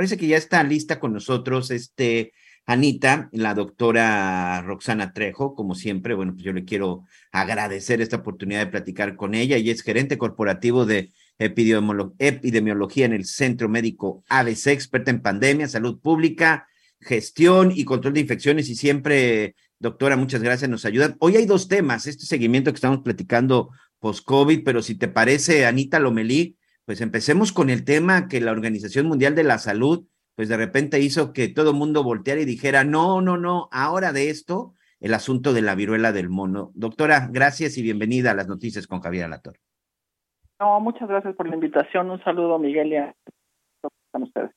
Parece que ya está lista con nosotros este Anita, la doctora Roxana Trejo, como siempre, bueno, pues yo le quiero agradecer esta oportunidad de platicar con ella. y es gerente corporativo de epidemiología en el Centro Médico ABC, experta en pandemia, salud pública, gestión y control de infecciones y siempre, doctora, muchas gracias, nos ayudan. Hoy hay dos temas, este seguimiento que estamos platicando post-COVID, pero si te parece, Anita Lomelí, pues empecemos con el tema que la Organización Mundial de la Salud, pues de repente hizo que todo el mundo volteara y dijera, no, no, no, ahora de esto, el asunto de la viruela del mono. Doctora, gracias y bienvenida a las noticias con Javier Alator. No, muchas gracias por la invitación. Un saludo, Miguel, y a ustedes.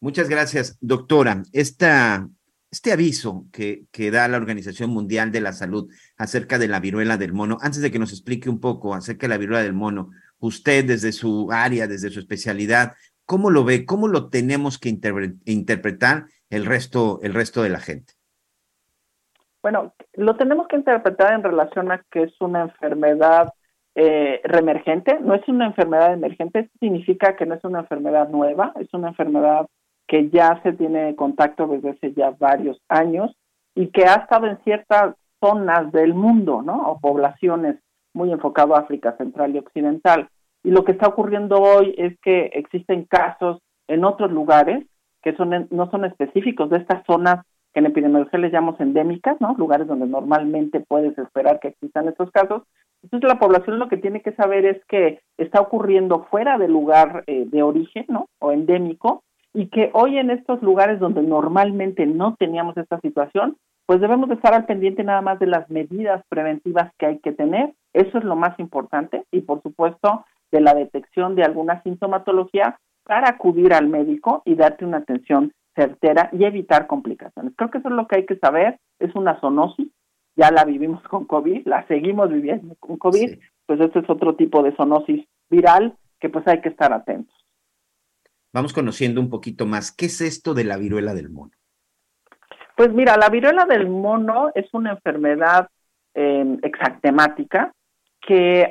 Muchas gracias, doctora. Esta, este aviso que, que da la Organización Mundial de la Salud acerca de la viruela del mono, antes de que nos explique un poco acerca de la viruela del mono, usted desde su área, desde su especialidad, ¿cómo lo ve? ¿Cómo lo tenemos que interpretar el resto, el resto de la gente? Bueno, lo tenemos que interpretar en relación a que es una enfermedad eh, reemergente, no es una enfermedad emergente, significa que no es una enfermedad nueva, es una enfermedad que ya se tiene contacto desde hace ya varios años y que ha estado en ciertas zonas del mundo, ¿no? O poblaciones muy enfocado a África Central y Occidental. Y lo que está ocurriendo hoy es que existen casos en otros lugares que son no son específicos de estas zonas que en epidemiología les llamamos endémicas, ¿no? Lugares donde normalmente puedes esperar que existan estos casos. Entonces la población lo que tiene que saber es que está ocurriendo fuera del lugar eh, de origen, ¿no? O endémico, y que hoy en estos lugares donde normalmente no teníamos esta situación, pues debemos de estar al pendiente nada más de las medidas preventivas que hay que tener. Eso es lo más importante y por supuesto de la detección de alguna sintomatología para acudir al médico y darte una atención certera y evitar complicaciones. Creo que eso es lo que hay que saber. Es una zoonosis, ya la vivimos con COVID, la seguimos viviendo con COVID, pues este es otro tipo de zoonosis viral que pues hay que estar atentos. Vamos conociendo un poquito más. ¿Qué es esto de la viruela del mono? Pues mira, la viruela del mono es una enfermedad eh, exactemática que,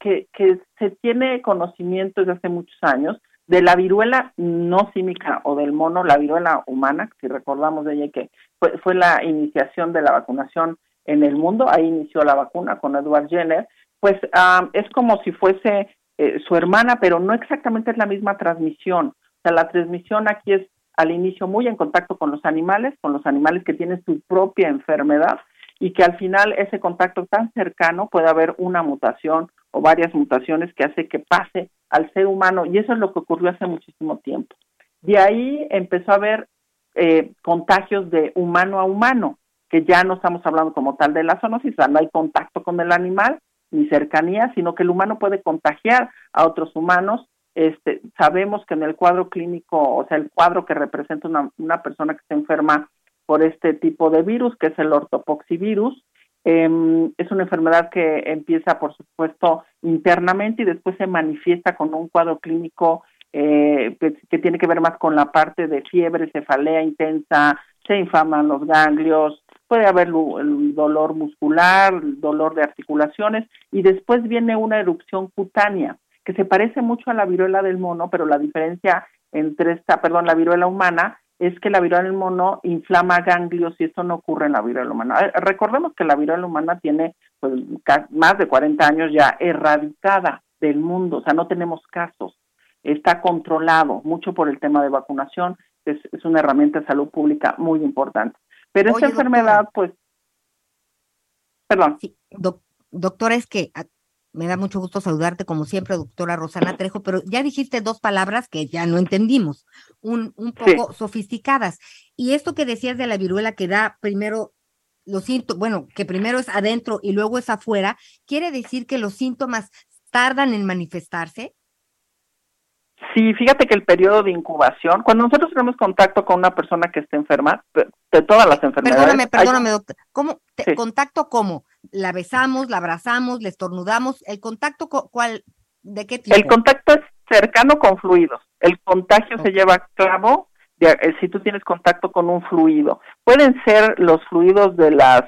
que, se tiene conocimiento desde hace muchos años de la viruela no símica o del mono, la viruela humana, si recordamos de ella que fue, fue la iniciación de la vacunación en el mundo, ahí inició la vacuna con Edward Jenner, pues ah, es como si fuese eh, su hermana, pero no exactamente es la misma transmisión. O sea, la transmisión aquí es al inicio muy en contacto con los animales, con los animales que tienen su propia enfermedad y que al final ese contacto tan cercano puede haber una mutación o varias mutaciones que hace que pase al ser humano y eso es lo que ocurrió hace muchísimo tiempo. De ahí empezó a haber eh, contagios de humano a humano, que ya no estamos hablando como tal de la zoonosis, no hay contacto con el animal ni cercanía, sino que el humano puede contagiar a otros humanos este, sabemos que en el cuadro clínico, o sea, el cuadro que representa una, una persona que se enferma por este tipo de virus, que es el ortopoxivirus, eh, es una enfermedad que empieza, por supuesto, internamente y después se manifiesta con un cuadro clínico eh, que, tiene que ver más con la parte de fiebre, cefalea intensa, se infaman los ganglios, puede haber el dolor muscular, dolor de articulaciones y después viene una erupción cutánea que se parece mucho a la viruela del mono, pero la diferencia entre esta, perdón, la viruela humana es que la viruela del mono inflama ganglios y esto no ocurre en la viruela humana. Eh, recordemos que la viruela humana tiene pues, más de 40 años ya erradicada del mundo, o sea, no tenemos casos. Está controlado mucho por el tema de vacunación, es, una herramienta de salud pública muy importante. Pero esta enfermedad, pues, perdón. Sí, doctora, es que me da mucho gusto saludarte, como siempre, doctora Rosana Trejo, pero ya dijiste dos palabras que ya no entendimos, un, un poco sofisticadas. Y esto que decías de la viruela que da primero los síntomas, bueno, que primero es adentro y luego es afuera, ¿quiere decir que los síntomas tardan en manifestarse? Sí, fíjate que el periodo de incubación, cuando nosotros tenemos contacto con una persona que está enferma, de todas las enfermedades. Perdóname, perdóname, doctor. ¿Cómo? ¿Contacto cómo? ¿La besamos, la abrazamos, le estornudamos? ¿El contacto cuál? ¿De qué tipo? El contacto es cercano con fluidos. El contagio se lleva a cabo eh, si tú tienes contacto con un fluido. Pueden ser los fluidos de las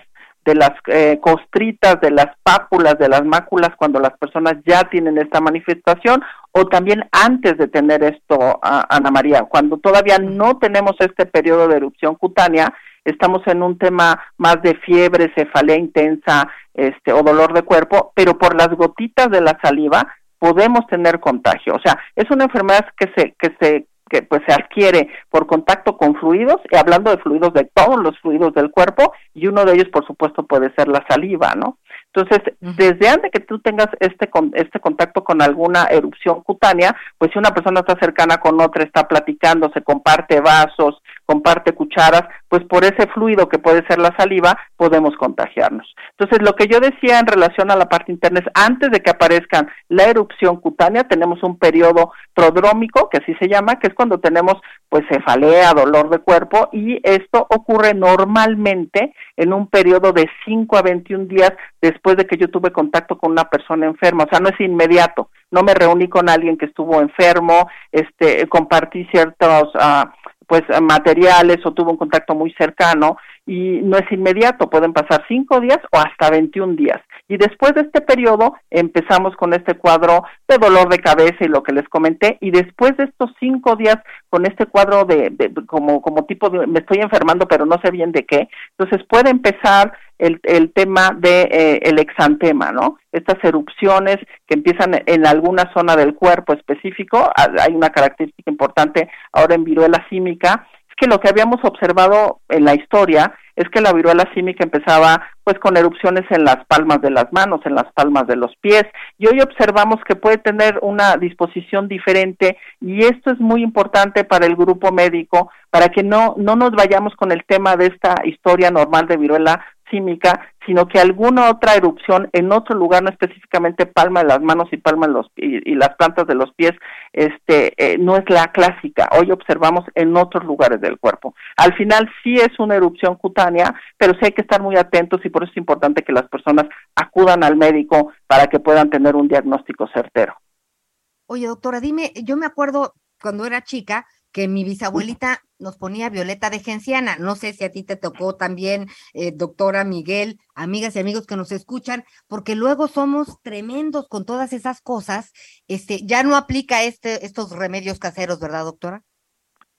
de las eh, costritas, de las pápulas, de las máculas cuando las personas ya tienen esta manifestación o también antes de tener esto, Ana María, cuando todavía no tenemos este periodo de erupción cutánea, estamos en un tema más de fiebre, cefalea intensa, este o dolor de cuerpo, pero por las gotitas de la saliva podemos tener contagio. O sea, es una enfermedad que se que se que pues se adquiere por contacto con fluidos, y hablando de fluidos de todos los fluidos del cuerpo, y uno de ellos por supuesto puede ser la saliva, ¿no? Entonces, desde antes que tú tengas este este contacto con alguna erupción cutánea, pues si una persona está cercana con otra, está platicando, se comparte vasos, comparte cucharas, pues por ese fluido que puede ser la saliva, podemos contagiarnos. Entonces, lo que yo decía en relación a la parte interna es, antes de que aparezcan la erupción cutánea, tenemos un periodo prodrómico, que así se llama, que es cuando tenemos pues cefalea, dolor de cuerpo, y esto ocurre normalmente en un periodo de 5 a 21 días después de que yo tuve contacto con una persona enferma, o sea, no es inmediato, no me reuní con alguien que estuvo enfermo, este, compartí ciertos uh, pues materiales o tuvo un contacto muy cercano y no es inmediato, pueden pasar cinco días o hasta 21 días. Y después de este periodo empezamos con este cuadro de dolor de cabeza y lo que les comenté, y después de estos cinco días con este cuadro de, como, como tipo de me estoy enfermando pero no sé bien de qué, entonces puede empezar el, tema de eh, el exantema, ¿no? Estas erupciones que empiezan en alguna zona del cuerpo específico, hay una característica importante ahora en viruela símica, es que lo que habíamos observado en la historia es que la viruela símica empezaba pues con erupciones en las palmas de las manos, en las palmas de los pies, y hoy observamos que puede tener una disposición diferente y esto es muy importante para el grupo médico para que no no nos vayamos con el tema de esta historia normal de viruela símica, sino que alguna otra erupción en otro lugar, no específicamente palma de las manos y palma de los y, las plantas de los pies, este eh, no es la clásica. Hoy observamos en otros lugares del cuerpo. Al final sí es una erupción cutánea, pero sí hay que estar muy atentos y por eso es importante que las personas acudan al médico para que puedan tener un diagnóstico certero. Oye, doctora, dime, yo me acuerdo cuando era chica, que mi bisabuelita nos ponía violeta de genciana. No sé si a ti te tocó también, eh, doctora Miguel, amigas y amigos que nos escuchan, porque luego somos tremendos con todas esas cosas. Este, ya no aplica este, estos remedios caseros, ¿verdad, doctora?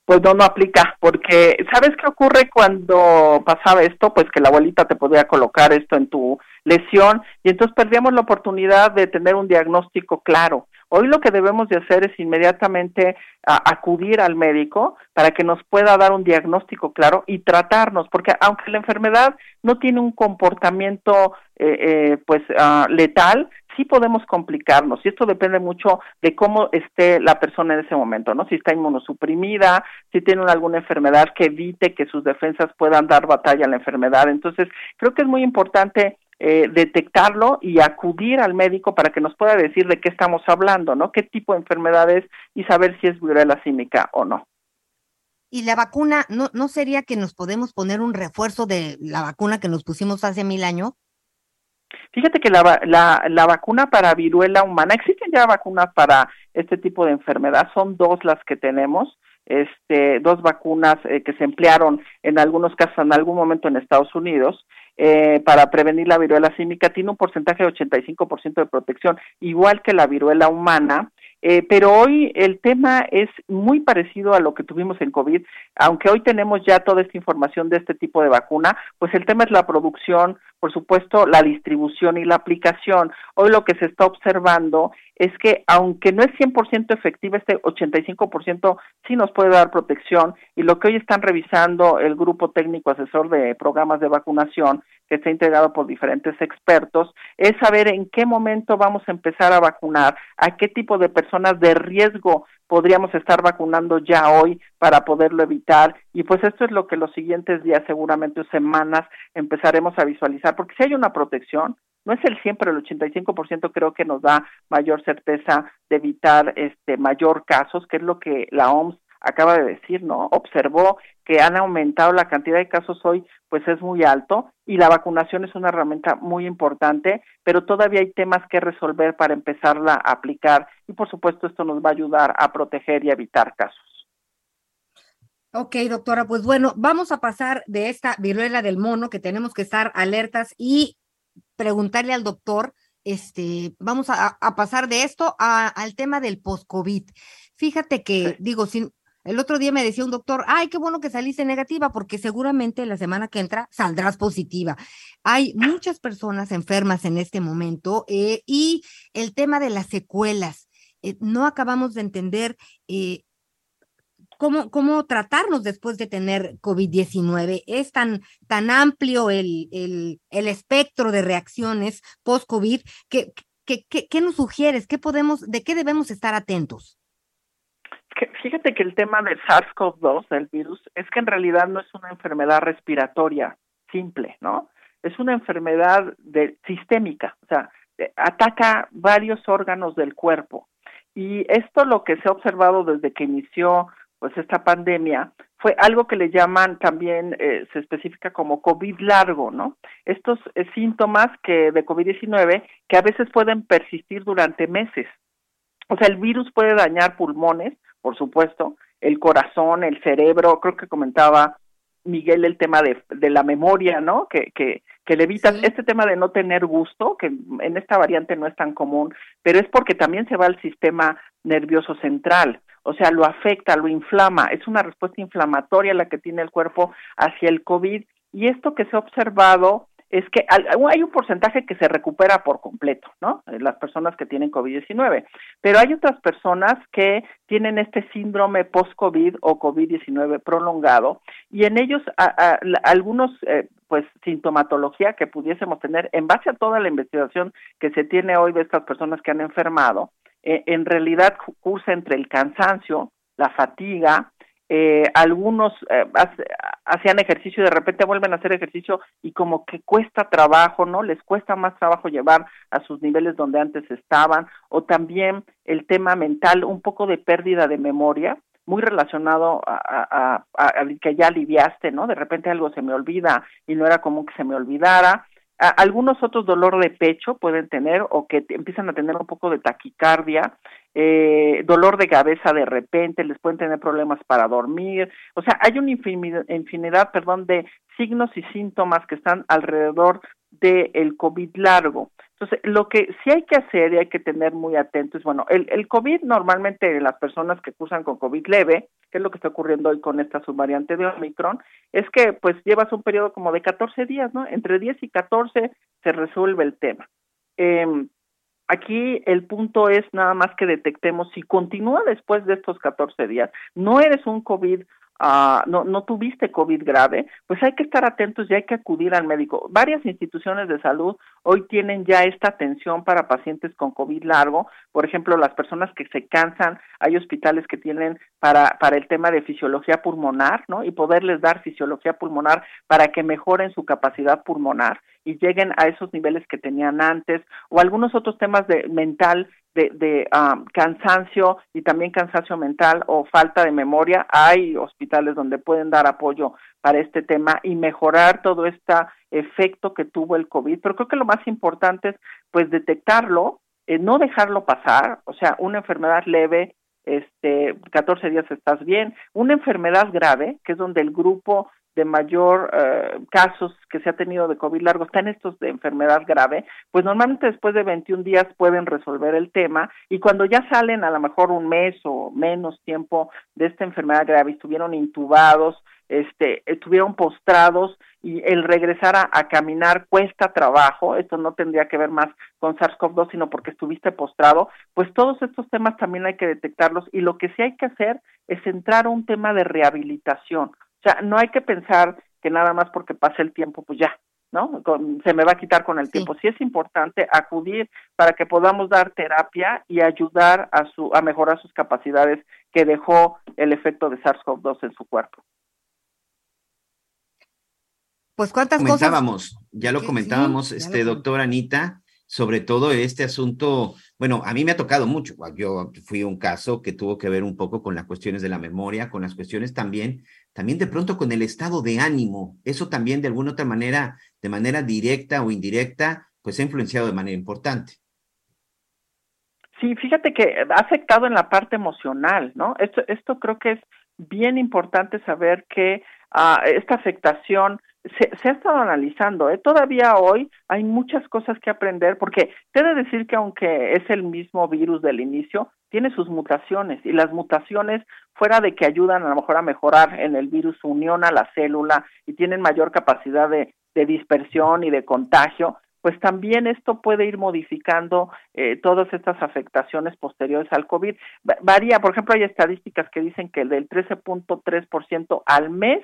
Pues no, no aplica, porque ¿sabes qué ocurre cuando pasaba esto? Pues que la abuelita te podía colocar esto en tu lesión y entonces perdíamos la oportunidad de tener un diagnóstico claro. Hoy lo que debemos de hacer es inmediatamente acudir al médico para que nos pueda dar un diagnóstico claro y tratarnos, porque aunque la enfermedad no tiene un comportamiento eh, eh, pues ah, letal, sí podemos complicarnos y esto depende mucho de cómo esté la persona en ese momento, ¿no? Si está inmunosuprimida, si tiene alguna enfermedad que evite que sus defensas puedan dar batalla a la enfermedad. Entonces, creo que es muy importante eh, detectarlo y acudir al médico para que nos pueda decir de qué estamos hablando, ¿no? ¿Qué tipo de enfermedad es y saber si es viruela símica o no. ¿Y la vacuna, no, no sería que nos podemos poner un refuerzo de la vacuna que nos pusimos hace mil años? Fíjate que la, la, la vacuna para viruela humana, existen ya vacunas para este tipo de enfermedad, son dos las que tenemos, este, dos vacunas eh, que se emplearon en algunos casos en algún momento en Estados Unidos eh, para prevenir la viruela símica tiene un porcentaje de 85% de protección, igual que la viruela humana, Eh, pero hoy el tema es muy parecido a lo que tuvimos en COVID, aunque hoy tenemos ya toda esta información de este tipo de vacuna, pues el tema es la producción, por supuesto, la distribución y la aplicación. Hoy lo que se está observando es que aunque no es 100% efectiva, este 85% sí nos puede dar protección y lo que hoy están revisando el grupo técnico asesor de programas de vacunación que está integrado por diferentes expertos, es saber en qué momento vamos a empezar a vacunar, a qué tipo de personas de riesgo podríamos estar vacunando ya hoy para poderlo evitar. Y pues esto es lo que los siguientes días, seguramente semanas, empezaremos a visualizar, porque si hay una protección, no es el 100, pero el 85% creo que nos da mayor certeza de evitar este mayor casos, que es lo que la OMS acaba de decir, ¿no? Observó que han aumentado la cantidad de casos hoy, pues es muy alto y la vacunación es una herramienta muy importante, pero todavía hay temas que resolver para empezarla a aplicar y por supuesto esto nos va a ayudar a proteger y evitar casos. Ok, doctora, pues bueno, vamos a pasar de esta viruela del mono que tenemos que estar alertas y preguntarle al doctor, este, vamos a, pasar de esto al tema del post-COVID. Fíjate que, digo, sin, el otro día me decía un doctor, ay, qué bueno que saliste negativa, porque seguramente la semana que entra saldrás positiva. Hay muchas personas enfermas en este momento eh, y el tema de las secuelas, eh, no acabamos de entender eh, cómo, cómo tratarnos después de tener COVID-19. Es tan, tan amplio el, el, el espectro de reacciones post-COVID que, que, que, ¿qué nos sugieres? ¿Qué podemos, ¿De qué debemos estar atentos? Fíjate que el tema del SARS-CoV-2, del virus, es que en realidad no es una enfermedad respiratoria simple, ¿no? Es una enfermedad de, sistémica, o sea, ataca varios órganos del cuerpo. Y esto lo que se ha observado desde que inició pues esta pandemia fue algo que le llaman también eh, se especifica como COVID largo, ¿no? Estos eh, síntomas que de COVID-19 que a veces pueden persistir durante meses. O sea, el virus puede dañar pulmones, por supuesto, el corazón, el cerebro, creo que comentaba Miguel el tema de, de la memoria, ¿no? Que, que, que le evitas este tema de no tener gusto, que en esta variante no es tan común, pero es porque también se va al sistema nervioso central, o sea, lo afecta, lo inflama, es una respuesta inflamatoria la que tiene el cuerpo hacia el COVID y esto que se ha observado es que hay un porcentaje que se recupera por completo, ¿no? Las personas que tienen COVID-19, pero hay otras personas que tienen este síndrome post-COVID o COVID-19 prolongado y en ellos algunos, eh, pues, sintomatología que pudiésemos tener en base a toda la investigación que se tiene hoy de estas personas que han enfermado, eh, en realidad cursa entre el cansancio, la fatiga, eh, algunos eh, hacían ejercicio y de repente vuelven a hacer ejercicio y como que cuesta trabajo, ¿no? Les cuesta más trabajo llevar a sus niveles donde antes estaban, o también el tema mental, un poco de pérdida de memoria, muy relacionado a, a, que ya aliviaste, ¿no? De repente algo se me olvida y no era común que se me olvidara, algunos otros dolor de pecho pueden tener o que empiezan a tener un poco de taquicardia, eh, dolor de cabeza de repente, les pueden tener problemas para dormir, o sea, hay una infinidad, infinidad perdón, de signos y síntomas que están alrededor del el COVID largo. Entonces, lo que sí hay que hacer y hay que tener muy atentos, bueno, el, el COVID normalmente en las personas que cursan con COVID leve, que es lo que está ocurriendo hoy con esta subvariante de Omicron, es que pues llevas un periodo como de 14 días, ¿no? Entre 10 y 14 se resuelve el tema. Eh, aquí el punto es nada más que detectemos si continúa después de estos 14 días, no eres un COVID Ah, no, no tuviste COVID grave, pues hay que estar atentos y hay que acudir al médico. Varias instituciones de salud hoy tienen ya esta atención para pacientes con COVID largo. Por ejemplo, las personas que se cansan, hay hospitales que tienen para, para el tema de fisiología pulmonar, ¿no? Y poderles dar fisiología pulmonar para que mejoren su capacidad pulmonar y lleguen a esos niveles que tenían antes o algunos otros temas de mental de, de um, cansancio y también cansancio mental o falta de memoria, hay hospitales donde pueden dar apoyo para este tema y mejorar todo este efecto que tuvo el COVID. Pero creo que lo más importante es pues detectarlo, eh, no dejarlo pasar, o sea, una enfermedad leve, este, 14 días estás bien, una enfermedad grave, que es donde el grupo de mayor eh, casos que se ha tenido de COVID largo están estos de enfermedad grave, pues normalmente después de 21 días pueden resolver el tema y cuando ya salen a lo mejor un mes o menos tiempo de esta enfermedad grave, estuvieron intubados, este, estuvieron postrados y el regresar a, caminar cuesta trabajo, esto no tendría que ver más con SARS-CoV-2, sino porque estuviste postrado, pues todos estos temas también hay que detectarlos y lo que sí hay que hacer es entrar a un tema de rehabilitación. O sea, no hay que pensar que nada más porque pase el tiempo, pues ya, ¿no? se me va a quitar con el tiempo. Sí es importante acudir para que podamos dar terapia y ayudar a su a mejorar sus capacidades que dejó el efecto de SARS-CoV-2 en su cuerpo. Pues cuántas comentábamos, Ya lo comentábamos, este doctor Anita, sobre todo este asunto, bueno, a mí me ha tocado mucho. Yo fui un caso que tuvo que ver un poco con las cuestiones de la memoria, con las cuestiones también, también de pronto con el estado de ánimo. Eso también de alguna otra manera, de manera directa o indirecta, pues ha influenciado de manera importante. Sí, fíjate que ha afectado en la parte emocional, ¿no? Esto, esto creo que es bien importante saber que ah, esta afectación se, se, ha estado analizando. ¿eh? Todavía hoy hay muchas cosas que aprender porque te de decir que aunque es el mismo virus del inicio, tiene sus mutaciones y las mutaciones, fuera de que ayudan a lo mejor a mejorar en el virus su unión a la célula y tienen mayor capacidad de, de dispersión y de contagio, pues también esto puede ir modificando eh, todas estas afectaciones posteriores al COVID. Varía, por ejemplo, hay estadísticas que dicen que el del 13.3% al mes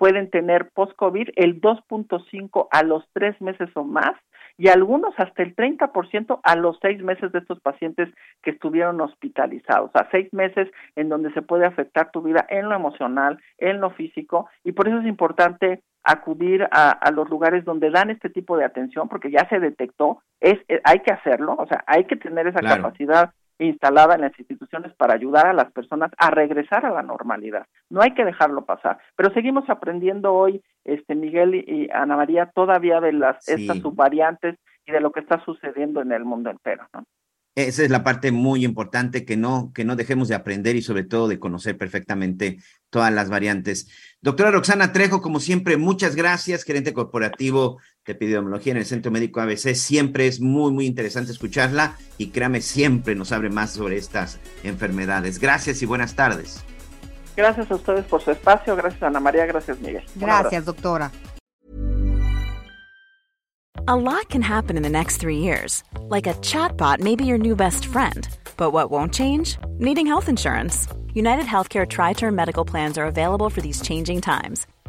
pueden tener post-COVID el 2.5 a los tres meses o más y algunos hasta el 30% a los seis meses de estos pacientes que estuvieron hospitalizados, a seis meses en donde se puede afectar tu vida en lo emocional, en lo físico, y por eso es importante acudir a, los lugares donde dan este tipo de atención, porque ya se detectó, es, eh, hay que hacerlo, o sea, hay que tener esa capacidad instalada en las instituciones para ayudar a las personas a regresar a la normalidad. No hay que dejarlo pasar. Pero seguimos aprendiendo hoy, este Miguel y Ana María, todavía de las estas subvariantes y de lo que está sucediendo en el mundo entero, ¿no? Esa es la parte muy importante que no, que no dejemos de aprender y sobre todo de conocer perfectamente todas las variantes. Doctora Roxana Trejo, como siempre, muchas gracias, gerente corporativo de epidemiología en el Centro Médico ABC. Siempre es muy, muy interesante escucharla y créame, siempre nos abre más sobre estas enfermedades. Gracias y buenas tardes. Gracias a ustedes por su espacio, gracias Ana María, gracias Miguel. Gracias, doctora. A lot can happen in the next three years. Like a chatbot may be your new best friend. But what won't change? Needing health insurance. United Healthcare Tri Term Medical Plans are available for these changing times.